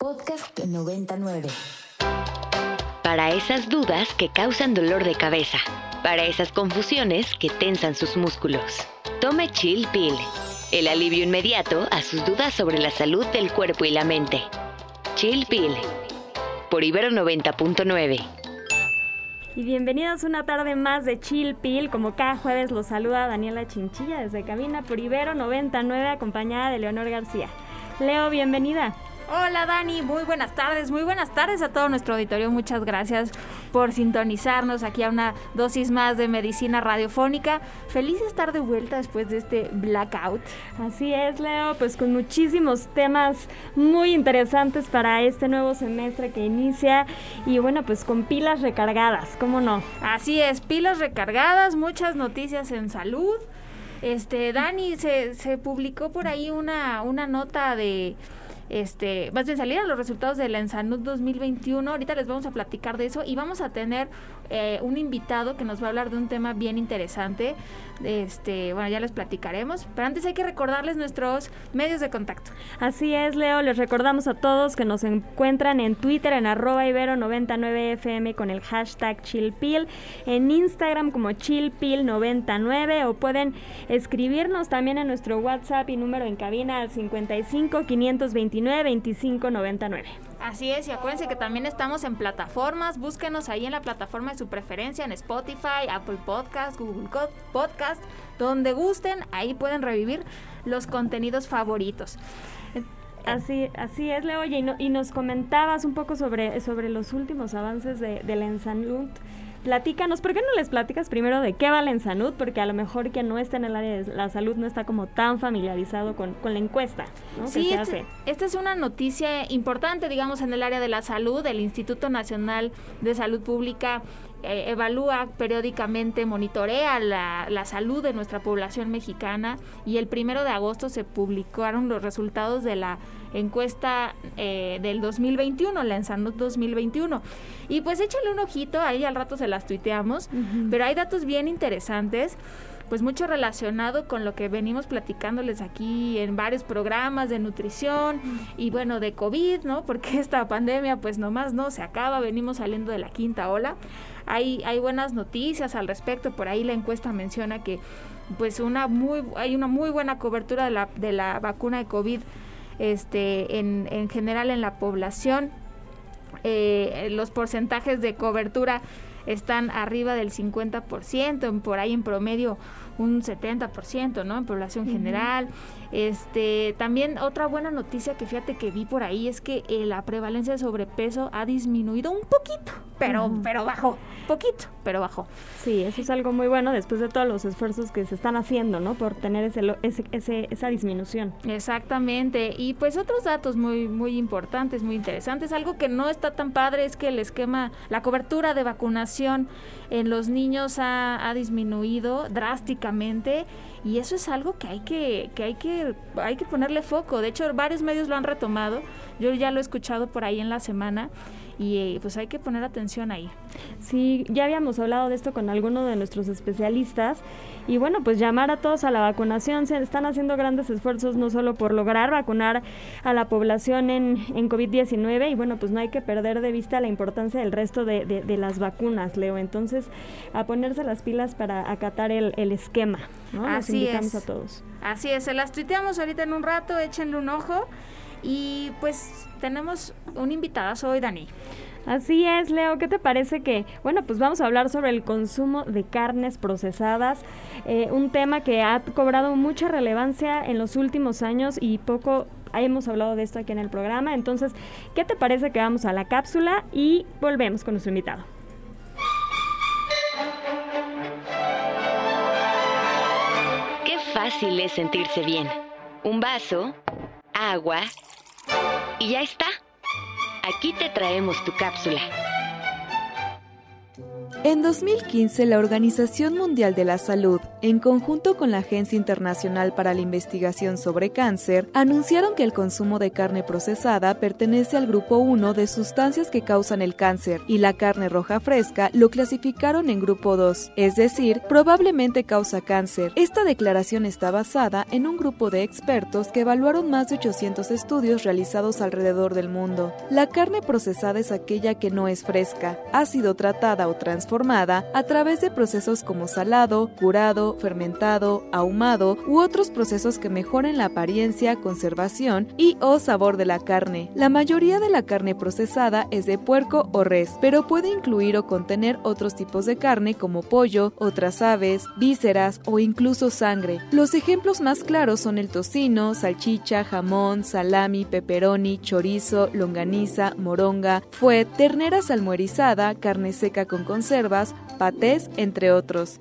Podcast 99. Para esas dudas que causan dolor de cabeza. Para esas confusiones que tensan sus músculos. Tome Chill Pill. El alivio inmediato a sus dudas sobre la salud del cuerpo y la mente. Chill Pill. Por Ibero 90.9. Y bienvenidos una tarde más de Chill Pill. Como cada jueves los saluda Daniela Chinchilla desde Cabina por Ibero 99 acompañada de Leonor García. Leo, bienvenida. Hola Dani, muy buenas tardes, muy buenas tardes a todo nuestro auditorio. Muchas gracias por sintonizarnos aquí a una dosis más de medicina radiofónica. Feliz estar de vuelta después de este blackout. Así es, Leo, pues con muchísimos temas muy interesantes para este nuevo semestre que inicia y bueno, pues con pilas recargadas, ¿cómo no? Así es, pilas recargadas, muchas noticias en salud. Este, Dani, se, se publicó por ahí una, una nota de este, más bien salieron los resultados de la Ensanud 2021. Ahorita les vamos a platicar de eso y vamos a tener eh, un invitado que nos va a hablar de un tema bien interesante. Este, bueno, ya les platicaremos, pero antes hay que recordarles nuestros medios de contacto. Así es, Leo, les recordamos a todos que nos encuentran en Twitter en arroba ibero99fm con el hashtag chillpill, en Instagram como chillpill99 o pueden escribirnos también en nuestro WhatsApp y número en cabina al 55 529 25 99. Así es, y acuérdense que también estamos en plataformas, búsquenos ahí en la plataforma de su preferencia, en Spotify, Apple Podcast, Google Podcast, donde gusten, ahí pueden revivir los contenidos favoritos. Así, así es, Leo. y, y, nos comentabas un poco sobre, sobre los últimos avances de, de la Ensanlut platícanos, ¿por qué no les platicas primero de qué vale en salud? Porque a lo mejor quien no está en el área de la salud no está como tan familiarizado con, la encuesta. Sí, este, esta es una noticia importante, digamos, en el área de la salud. El Instituto Nacional de Salud Pública eh, evalúa periódicamente, monitorea la, la, salud de nuestra población mexicana y el primero de agosto se publicaron los resultados de la encuesta eh, del 2021, la Ensanud 2021. Y pues échale un ojito, ahí al rato se las tuiteamos, pero hay datos bien interesantes pues mucho relacionado con lo que venimos platicándoles aquí en varios programas de nutrición y bueno, de COVID, ¿no? Porque esta pandemia pues nomás no se acaba, venimos saliendo de la quinta ola. Hay, hay buenas noticias al respecto, por ahí la encuesta menciona que pues una muy, hay una muy buena cobertura de la, de la vacuna de COVID este, en, en general en la población. Eh, los porcentajes de cobertura están arriba del 50%, por ahí en promedio un 70%, ¿no? En población general. Este, también otra buena noticia que fíjate que vi por ahí es que eh, la prevalencia de sobrepeso ha disminuido un poquito, pero pero bajó, poquito, pero bajó. Sí, eso es algo muy bueno después de todos los esfuerzos que se están haciendo, ¿no? Por tener ese, ese, esa disminución. Exactamente. Y pues otros datos muy muy importantes, muy interesantes, algo que no está tan padre es que el esquema, la cobertura de vacunación en los niños ha, ha disminuido drásticamente y eso es algo que hay que, que hay que, hay que ponerle foco. De hecho, varios medios lo han retomado. Yo ya lo he escuchado por ahí en la semana y eh, pues hay que poner atención ahí. Sí, ya habíamos hablado de esto con alguno de nuestros especialistas y bueno, pues llamar a todos a la vacunación. Se están haciendo grandes esfuerzos no solo por lograr vacunar a la población en, en COVID-19 y bueno, pues no hay que perder de vista la importancia del resto de, de, las vacunas, Leo. Entonces, a ponerse las pilas para acatar el, el esquema. ¿no? Así invitamos es. a todos. Así es, se las tuiteamos ahorita en un rato, échenle un ojo. Y pues tenemos un invitado hoy, Dani. Así es, Leo. ¿Qué te parece que, bueno, pues vamos a hablar sobre el consumo de carnes procesadas, eh, un tema que ha cobrado mucha relevancia en los últimos años y poco hemos hablado de esto aquí en el programa. Entonces, ¿qué te parece que vamos a la cápsula y volvemos con nuestro invitado? Qué fácil es sentirse bien. Un vaso, agua y ya está. Aquí te traemos tu cápsula. En 2015, la Organización Mundial de la Salud, en conjunto con la Agencia Internacional para la Investigación sobre Cáncer, anunciaron que el consumo de carne procesada pertenece al grupo 1 de sustancias que causan el cáncer y la carne roja fresca lo clasificaron en grupo 2, es decir, probablemente causa cáncer. Esta declaración está basada en un grupo de expertos que evaluaron más de 800 estudios realizados alrededor del mundo. La carne procesada es aquella que no es fresca, ha sido tratada o transformada formada a través de procesos como salado, curado, fermentado, ahumado u otros procesos que mejoren la apariencia, conservación y o sabor de la carne. La mayoría de la carne procesada es de puerco o res, pero puede incluir o contener otros tipos de carne como pollo, otras aves, vísceras o incluso sangre. Los ejemplos más claros son el tocino, salchicha, jamón, salami, pepperoni, chorizo, longaniza, moronga, fuet, ternera salmuerizada, carne seca con conserva, patés, entre otros.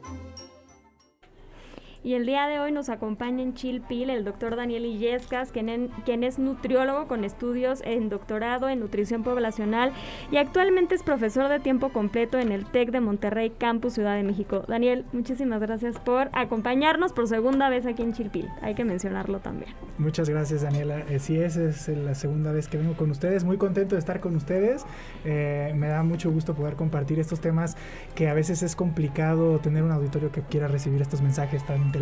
Y el día de hoy nos acompaña en Chilpil el doctor Daniel Illescas, quien, es nutriólogo con estudios en doctorado en nutrición poblacional y actualmente es profesor de tiempo completo en el TEC de Monterrey, Campus Ciudad de México. Daniel, muchísimas gracias por acompañarnos por segunda vez aquí en Chilpil. Hay que mencionarlo también. Muchas gracias, Daniela. Eh, sí, es, es la segunda vez que vengo con ustedes. Muy contento de estar con ustedes. Eh, me da mucho gusto poder compartir estos temas que a veces es complicado tener un auditorio que quiera recibir estos mensajes tan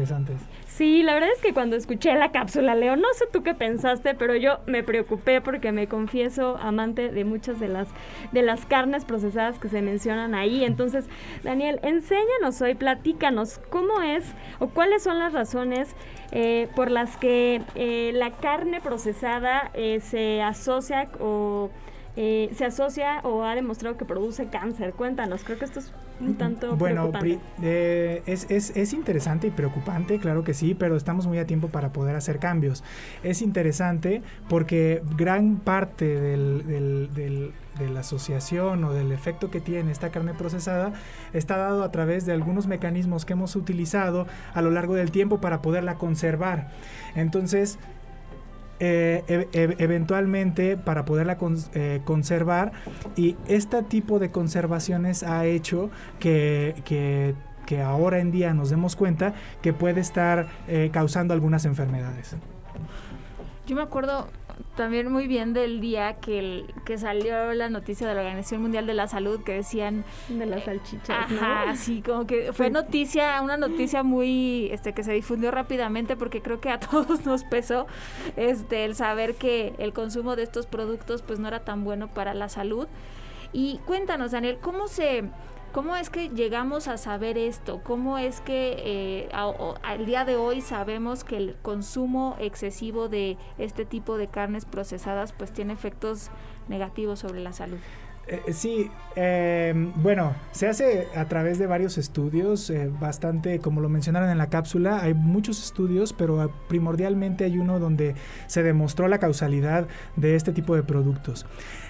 Sí, la verdad es que cuando escuché la cápsula, Leo, no sé tú qué pensaste, pero yo me preocupé porque me confieso amante de muchas de las, de las carnes procesadas que se mencionan ahí. Entonces, Daniel, enséñanos hoy, platícanos cómo es o cuáles son las razones eh, por las que eh, la carne procesada eh, se asocia o eh, se asocia o ha demostrado que produce cáncer. Cuéntanos, creo que esto es un tanto bueno, preocupante. Eh, es, es, es, interesante y preocupante, claro que sí, pero estamos muy a tiempo para poder hacer cambios. Es interesante porque gran parte del, del, del de la asociación o del efecto que tiene esta carne procesada está dado a través de algunos mecanismos que hemos utilizado a lo largo del tiempo para poderla conservar. Entonces, eh, e, e, eventualmente para poderla eh, conservar y este tipo de conservaciones ha hecho que, que, ahora en día nos demos cuenta que puede estar eh, causando algunas enfermedades. Yo me acuerdo también muy bien del día que, el, que salió la noticia de la Organización Mundial de la Salud que decían de las salchichas, ajá, así como que fue noticia, una noticia muy este que se difundió rápidamente porque creo que a todos nos pesó este el saber que el consumo de estos productos pues no era tan bueno para la salud. Y cuéntanos, Daniel, ¿cómo se ¿Cómo es que llegamos a saber esto? ¿Cómo es que eh, al día de hoy sabemos que el consumo excesivo de este tipo de carnes procesadas pues tiene efectos negativos sobre la salud? Eh, eh, sí, em, bueno, se hace a través de varios estudios, bastante, como lo mencionaron en la cápsula, hay muchos estudios, pero primordialmente hay uno donde se demostró la causalidad de este tipo de productos.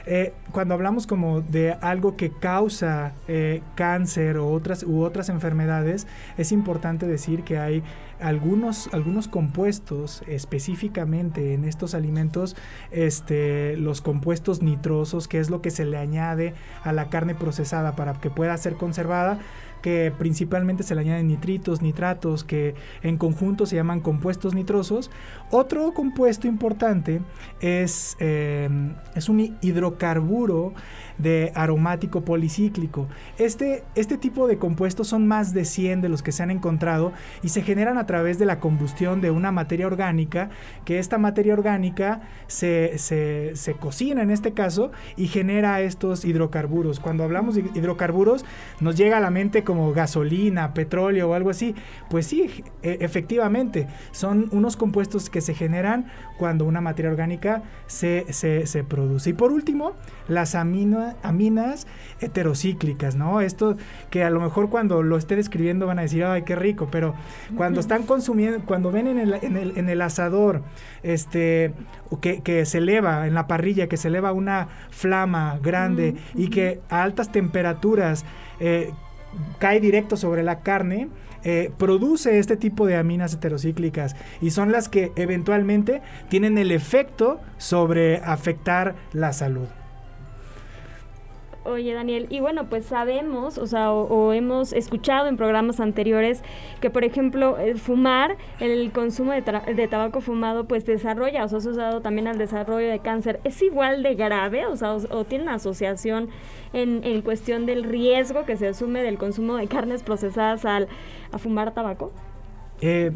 Eh, cuando hablamos como de algo que causa eh, cáncer o otras, u otras enfermedades, es importante decir que hay algunos, algunos compuestos específicamente en estos alimentos, este, los compuestos nitrosos, que es lo que se le añade a la carne procesada para que pueda ser conservada, que principalmente se le añaden nitritos, nitratos, que en conjunto se llaman compuestos nitrosos. Otro compuesto importante es, eh, es un hidrocarburo de aromático policíclico. Este, este tipo de compuestos son más de 100 de los que se han encontrado y se generan a través de la combustión de una materia orgánica, que esta materia orgánica se, se, se cocina en este caso y genera estos hidrocarburos. Cuando hablamos de hidrocarburos nos llega a la mente como gasolina, petróleo o algo así. Pues sí, e, efectivamente, son unos compuestos que se generan cuando una materia orgánica se, se, se produce. Y por último, las aminas aminas heterocíclicas, ¿no? Esto que a lo mejor cuando lo esté describiendo van a decir, ay, qué rico, pero cuando están consumiendo, cuando ven en el, en el, en el asador, este, que, que, se eleva en la parrilla, que se eleva una flama grande y que a altas temperaturas eh, cae directo sobre la carne, eh, produce este tipo de aminas heterocíclicas y son las que eventualmente tienen el efecto sobre afectar la salud. Oye, Daniel, y bueno, pues sabemos, o sea, o, hemos escuchado en programas anteriores que, por ejemplo, el fumar, el consumo de, de, tabaco fumado, pues desarrolla, o sea, es asociado también al desarrollo de cáncer. ¿Es igual de grave, o sea, o, tiene una asociación en, en, cuestión del riesgo que se asume del consumo de carnes procesadas al a fumar tabaco? Eh,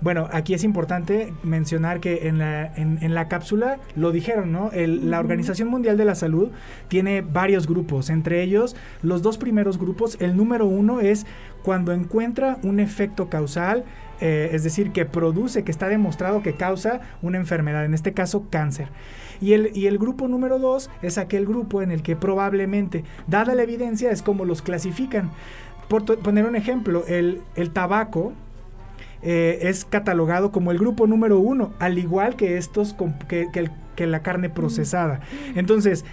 bueno, aquí es importante mencionar que en la, en, la cápsula lo dijeron, ¿no? la Organización Mundial de la Salud tiene varios grupos, entre ellos los dos primeros grupos, el número uno es cuando encuentra un efecto causal, eh, es decir, que produce, que está demostrado que causa una enfermedad, en este caso cáncer. Y el, y el grupo número dos es aquel grupo en el que probablemente, dada la evidencia, es como los clasifican. Por poner un ejemplo, el, el tabaco, eh, es catalogado como el grupo número uno, al igual que estos, que, que, la carne procesada. Entonces,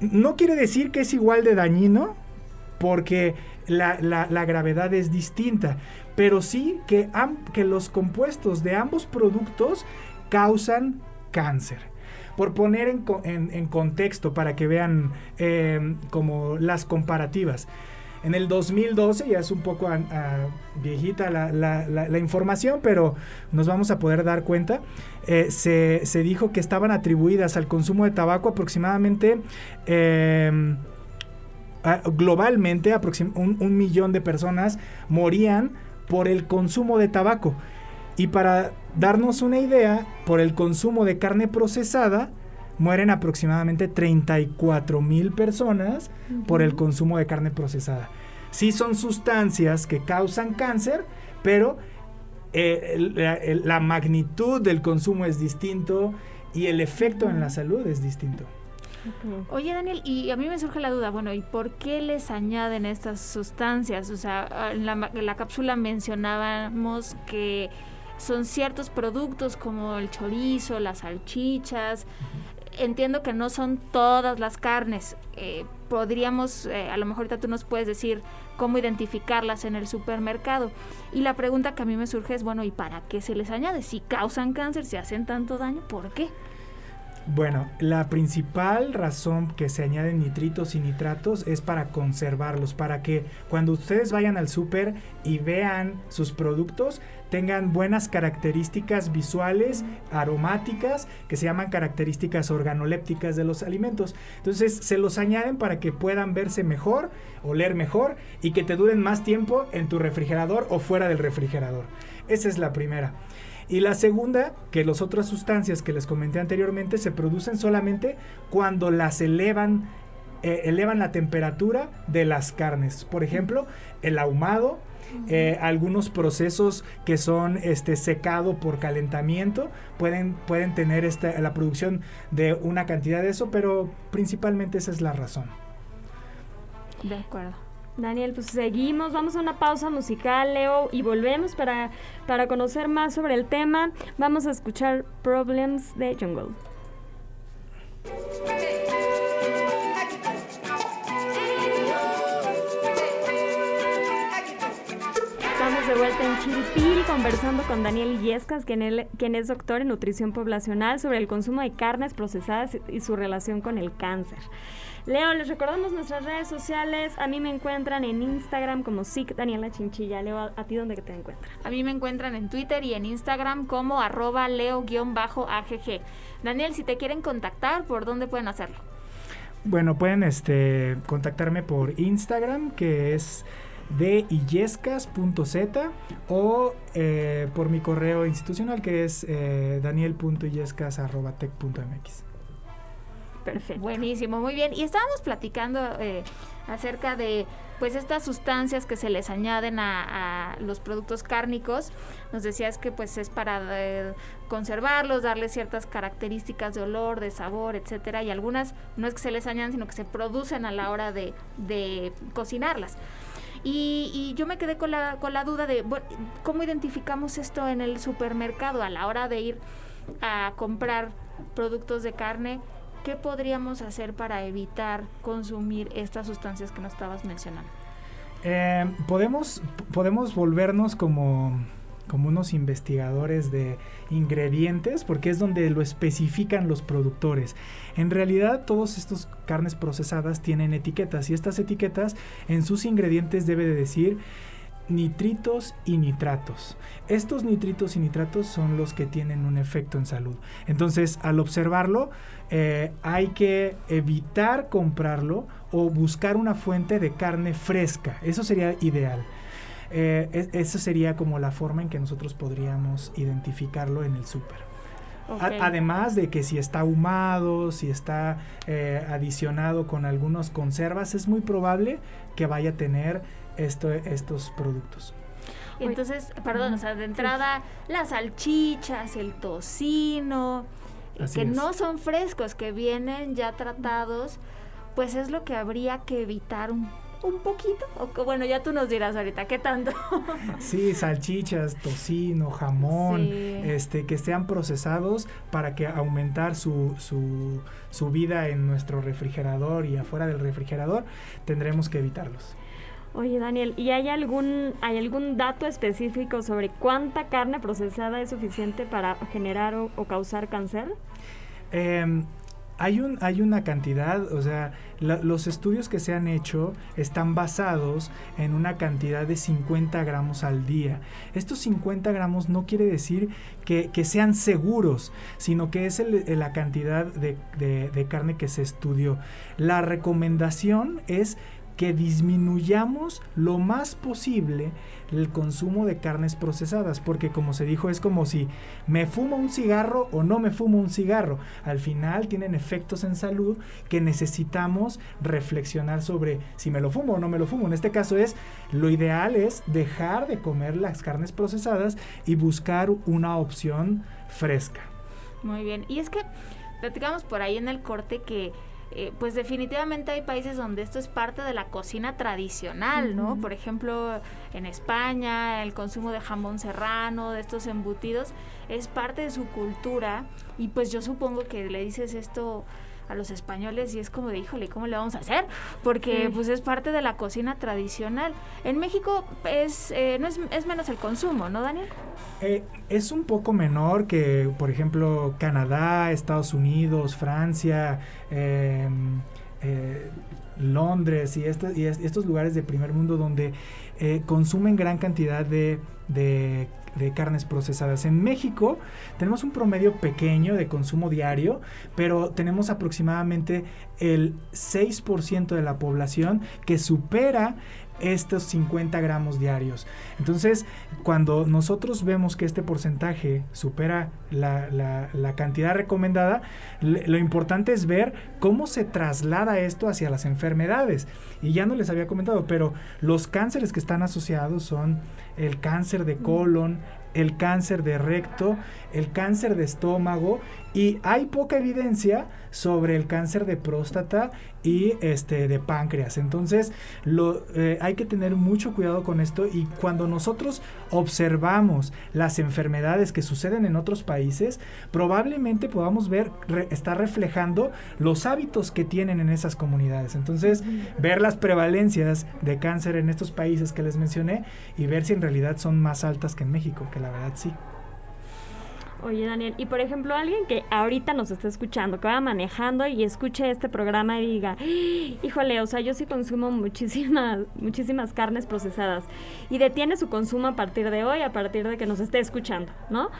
no quiere decir que es igual de dañino, porque la, gravedad es distinta, pero sí que, que los compuestos de ambos productos causan cáncer. Por poner en, contexto para que vean eh, como las comparativas. En el 2012, ya es un poco viejita la, información, pero nos vamos a poder dar cuenta, eh, se, dijo que estaban atribuidas al consumo de tabaco aproximadamente... Em, globalmente un, un millón de personas morían por el consumo de tabaco. Y para darnos una idea, por el consumo de carne procesada, mueren aproximadamente 34 mil personas por el consumo de carne procesada. Sí son sustancias que causan cáncer, pero eh, la, magnitud del consumo es distinto y el efecto en la salud es distinto. Oye, Daniel, y a mí me surge la duda, bueno, ¿y por qué les añaden estas sustancias? O sea, en la, en la cápsula mencionábamos que son ciertos productos como el chorizo, las salchichas, entiendo que no son todas las carnes. Eh, podríamos, eh, a lo mejor ahorita tú nos puedes decir cómo identificarlas en el supermercado. Y la pregunta que a mí me surge es, bueno, ¿y para qué se les añade? Si causan cáncer, si hacen tanto daño, ¿por qué? Bueno, la principal razón que se añaden nitritos y nitratos es para conservarlos, para que cuando ustedes vayan al súper y vean sus productos, tengan buenas características visuales, aromáticas, que se llaman características organolépticas de los alimentos. Entonces se los añaden para que puedan verse mejor, oler mejor y que te duren más tiempo en tu refrigerador o fuera del refrigerador. Esa es la primera. Y la segunda, que las otras sustancias que les comenté anteriormente se producen solamente cuando las elevan, eh, elevan la temperatura de las carnes. Por ejemplo, el ahumado, eh, algunos procesos que son este, secado por calentamiento pueden, pueden tener esta, la producción de una cantidad de eso, pero principalmente esa es la razón. De acuerdo. Daniel, pues seguimos, vamos a una pausa musical, Leo, y volvemos para, para conocer más sobre el tema. Vamos a escuchar Problems de Jungle. Estamos de vuelta en Chilpil conversando con Daniel Illescas, quien, quien es doctor en nutrición poblacional, sobre el consumo de carnes procesadas y su relación con el cáncer. Leo, les recordamos nuestras redes sociales. A mí me encuentran en Instagram como SIC Daniela Chinchilla. Leo, ¿a, ti dónde te encuentran? A mí me encuentran en Twitter y en Instagram como arroba leo-agg. Daniel, si te quieren contactar, ¿por dónde pueden hacerlo? Bueno, pueden este, contactarme por Instagram, que es de illescas.z o eh, por mi correo institucional que es eh, daniel.illescas.tech.mx. Perfecto. Buenísimo, muy bien. Y estábamos platicando eh, acerca de pues estas sustancias que se les añaden a, los productos cárnicos. Nos decías que pues es para eh, conservarlos, darles ciertas características de olor, de sabor, etcétera. Y algunas no es que se les añadan, sino que se producen a la hora de, cocinarlas. Y, y, yo me quedé con la, con la duda de cómo identificamos esto en el supermercado a la hora de ir a comprar productos de carne ¿qué podríamos hacer para evitar consumir estas sustancias que nos estabas mencionando? Eh, podemos, podemos volvernos como como unos investigadores de ingredientes, porque es donde lo especifican los productores. En realidad, todos estos carnes procesadas tienen etiquetas y estas etiquetas en sus ingredientes debe de decir nitritos y nitratos. Estos nitritos y nitratos son los que tienen un efecto en salud. Entonces, al observarlo, eh, hay que evitar comprarlo o buscar una fuente de carne fresca. Eso sería ideal. Eh, esa sería como la forma en que nosotros podríamos identificarlo en el súper. Además de que si está ahumado, si está eh, adicionado con algunos conservas, es muy probable que vaya a tener estos productos. Entonces, perdón, o sea, de entrada, las salchichas, el tocino, que no son frescos, que vienen ya tratados, pues es lo que habría que evitar un, un poquito. O bueno, ya tú nos dirás ahorita, ¿qué tanto? sí, salchichas, tocino, jamón, este, que sean procesados para que aumentar su, su, su vida en nuestro refrigerador y afuera del refrigerador, tendremos que evitarlos. Oye, Daniel, ¿y hay algún, hay algún dato específico sobre cuánta carne procesada es suficiente para generar o, causar cáncer? Em, hay, un, hay una cantidad, o sea, los estudios que se han hecho están basados en una cantidad de 50 gramos al día. Estos 50 gramos no quiere decir que, sean seguros, sino que es la cantidad de, de carne que se estudió. La recomendación es que disminuyamos lo más posible el consumo de carnes procesadas, porque como se dijo es como si me fumo un cigarro o no me fumo un cigarro. Al final tienen efectos en salud que necesitamos reflexionar sobre si me lo fumo o no me lo fumo. En este caso es, lo ideal es dejar de comer las carnes procesadas y buscar una opción fresca. Muy bien, y es que platicamos por ahí en el corte que eh, pues definitivamente hay países donde esto es parte de la cocina tradicional, ¿no? Por ejemplo, en España, el consumo de jamón serrano, de estos embutidos, es parte de su cultura y pues yo supongo que le dices esto a los españoles y es como de, híjole, ¿cómo le vamos a hacer? Porque pues es parte de la cocina tradicional. En México es, eh, no es, es, menos el consumo, ¿no, Daniel? Eh, es un poco menor que, por ejemplo, Canadá, Estados Unidos, Francia, em, eh, Londres y, este, y estos lugares de primer mundo donde consumen gran cantidad de, de de carnes procesadas. En México tenemos un promedio pequeño de consumo diario, pero tenemos aproximadamente el 6% de la población que supera estos 50 gramos diarios. Entonces, cuando nosotros vemos que este porcentaje supera la, cantidad recomendada, lo importante es ver cómo se traslada esto hacia las enfermedades. Y ya no les había comentado, pero los cánceres que están asociados son el cáncer de colon, el cáncer de recto, el cáncer de estómago y hay poca evidencia sobre el cáncer de próstata y este de páncreas. Entonces, lo, eh, hay que tener mucho cuidado con esto y cuando nosotros observamos las enfermedades que suceden en otros países, probablemente podamos ver estar reflejando los hábitos que tienen en esas comunidades. Entonces, ver las prevalencias de cáncer en estos países que les mencioné y ver si en realidad son más altas que en México, que la verdad sí. Oye, Daniel, y por ejemplo, alguien que ahorita nos está escuchando, que va manejando y escuche este programa y diga, híjole, o sea, yo sí consumo muchísimas, muchísimas carnes procesadas y detiene su consumo a partir de hoy, a partir de que nos esté escuchando, ¿no?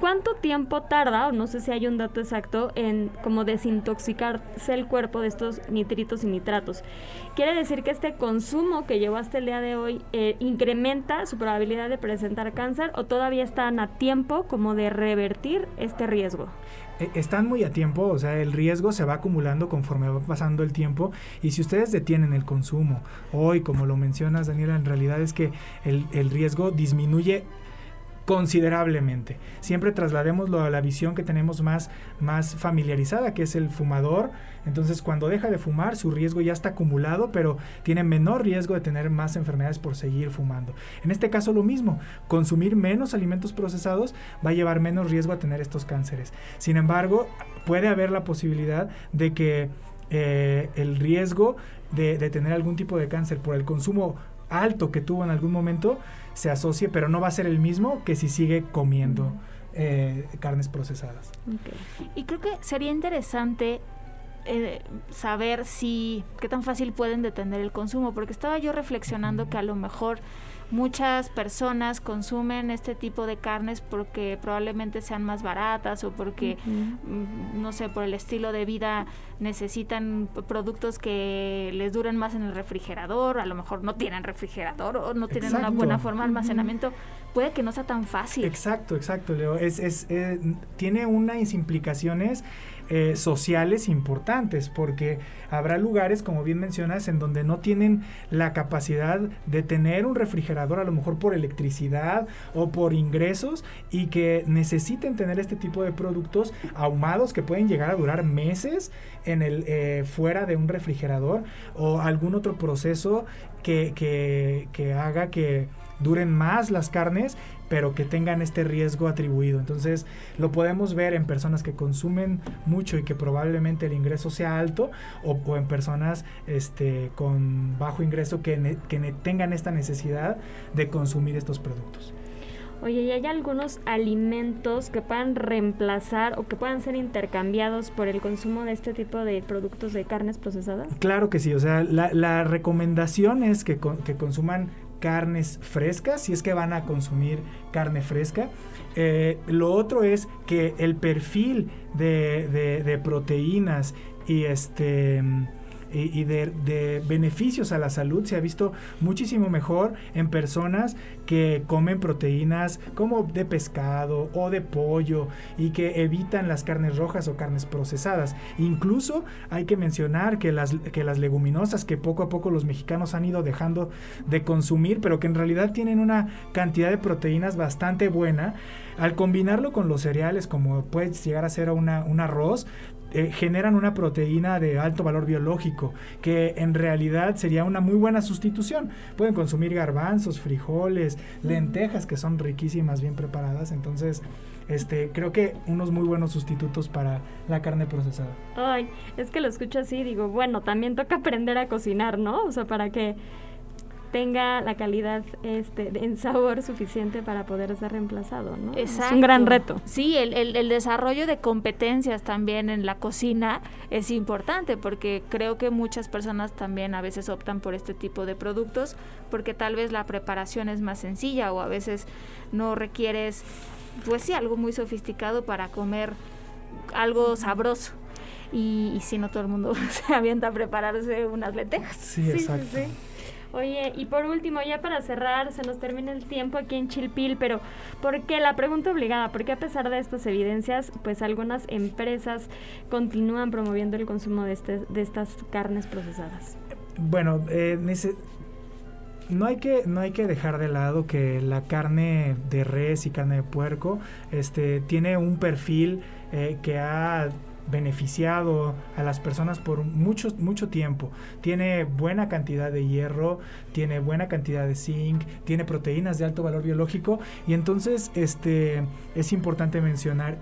¿Cuánto tiempo tarda, o no sé si hay un dato exacto, en como desintoxicarse el cuerpo de estos nitritos y nitratos? ¿Quiere decir que este consumo que llevó hasta el día de hoy eh, incrementa su probabilidad de presentar cáncer o todavía están a tiempo como de revertir este riesgo? E, están muy a tiempo, o sea, el riesgo se va acumulando conforme va pasando el tiempo y si ustedes detienen el consumo hoy, como lo mencionas Daniela, en realidad es que el, el riesgo disminuye considerablemente. Siempre trasladémoslo a la visión que tenemos más, más familiarizada, que es el fumador. Entonces, cuando deja de fumar, su riesgo ya está acumulado, pero tiene menor riesgo de tener más enfermedades por seguir fumando. En este caso, lo mismo. Consumir menos alimentos procesados va a llevar menos riesgo a tener estos cánceres. Sin embargo, puede haber la posibilidad de que eh, el riesgo de, de tener algún tipo de cáncer por el consumo alto que tuvo en algún momento se asocie, pero no va a ser el mismo que si sigue comiendo eh, carnes procesadas. Y creo que sería interesante eh, saber si qué tan fácil pueden detener el consumo, porque estaba yo reflexionando que a lo mejor muchas personas consumen este tipo de carnes porque probablemente sean más baratas o porque, no sé, por el estilo de vida necesitan productos que les duren más en el refrigerador, a lo mejor no tienen refrigerador o no tienen una buena forma de almacenamiento. Puede que no sea tan fácil. Exacto, exacto, Leo. Es, es, eh, tiene unas implicaciones eh, sociales importantes, porque habrá lugares, como bien mencionas, en donde no tienen la capacidad de tener un refrigerador, a lo mejor por electricidad o por ingresos, y que necesiten tener este tipo de productos ahumados que pueden llegar a durar meses en el eh, fuera de un refrigerador o algún otro proceso que, que, que haga que duren más las carnes pero que tengan este riesgo atribuido. Entonces lo podemos ver en personas que consumen mucho y que probablemente el ingreso sea alto o, en personas este, con bajo ingreso que, que tengan esta necesidad de consumir estos productos. Oye, ¿y hay algunos alimentos que puedan reemplazar o que puedan ser intercambiados por el consumo de este tipo de productos de carnes procesadas? Claro que sí, o sea, la, la recomendación es que, que consuman carnes frescas, si es que van a consumir carne fresca. Eh, lo otro es que el perfil de, de proteínas y este y, de, beneficios a la salud se ha visto muchísimo mejor en personas que comen proteínas como de pescado o de pollo y que evitan las carnes rojas o carnes procesadas. Incluso hay que mencionar que las, que las leguminosas que poco a poco los mexicanos han ido dejando de consumir, pero que en realidad tienen una cantidad de proteínas bastante buena, al combinarlo con los cereales como puede llegar a ser una, un arroz, eh, generan una proteína de alto valor biológico, que en realidad sería una muy buena sustitución. Pueden consumir garbanzos, frijoles, lentejas, que son riquísimas, bien preparadas. Entonces, este, creo que unos muy buenos sustitutos para la carne procesada. Ay, es que lo escucho así, digo, bueno, también toca aprender a cocinar, ¿no? O sea, para que tenga la calidad este, en sabor suficiente para poder ser reemplazado, ¿no? Es un gran reto. Sí, el, el, desarrollo de competencias también en la cocina es importante porque creo que muchas personas también a veces optan por este tipo de productos porque tal vez la preparación es más sencilla o a veces no requieres, pues sí, algo muy sofisticado para comer algo sabroso. Y, si no todo el mundo se avienta a prepararse unas lentejas. Sí, exacto. sí, sí. Oye, y por último, ya para cerrar, se nos termina el tiempo aquí en Chilpil, pero ¿por qué la pregunta obligada? Porque a pesar de estas evidencias, pues algunas empresas continúan promoviendo el consumo de, este, de estas carnes procesadas? Bueno, eh, no hay que no hay que dejar de lado que la carne de res y carne de puerco este tiene un perfil eh, que ha beneficiado a las personas por mucho, mucho tiempo. Tiene buena cantidad de hierro, tiene buena cantidad de zinc, tiene proteínas de alto valor biológico y entonces este, es importante mencionar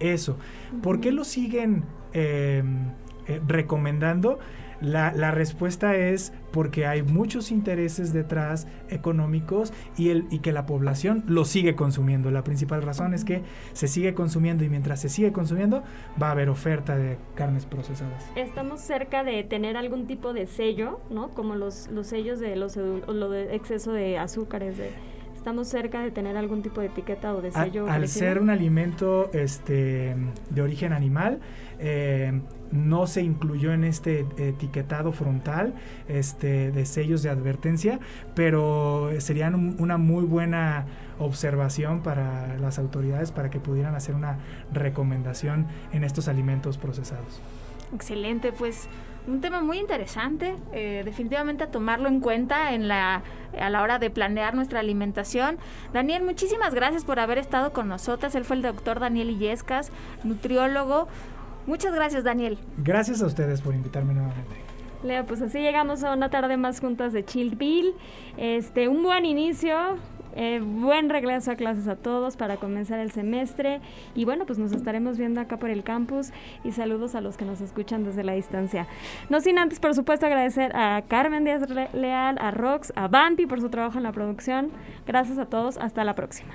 eso. ¿Por qué lo siguen em, eh, recomendando? La, la, respuesta es porque hay muchos intereses detrás económicos y, el, y que la población lo sigue consumiendo. La principal razón es que se sigue consumiendo y mientras se sigue consumiendo va a haber oferta de carnes procesadas. Estamos cerca de tener algún tipo de sello, ¿no? Como los, los sellos de los lo de exceso de azúcares, de estamos cerca de tener algún tipo de etiqueta o de sello. al ser un alimento este, de origen animal, eh, no se incluyó en este etiquetado frontal este, de sellos de advertencia, pero serían una muy buena observación para las autoridades para que pudieran hacer una recomendación en estos alimentos procesados. Excelente, pues un tema muy interesante, eh, definitivamente a tomarlo en cuenta en la, a la hora de planear nuestra alimentación. Daniel, muchísimas gracias por haber estado con nosotras. Él fue el doctor Daniel Illescas, nutriólogo. Muchas gracias, Daniel. Gracias a ustedes por invitarme nuevamente. Leo, pues así llegamos a una tarde más juntas de Chill Bill. Este, un buen inicio, Eh, buen regreso a clases a todos para comenzar el semestre y bueno, pues nos estaremos viendo acá por el campus y saludos a los que nos escuchan desde la distancia. No sin antes, por supuesto, agradecer a Carmen Díaz Leal, a Rox, a Bampi por su trabajo en la producción. Gracias a todos, hasta la próxima.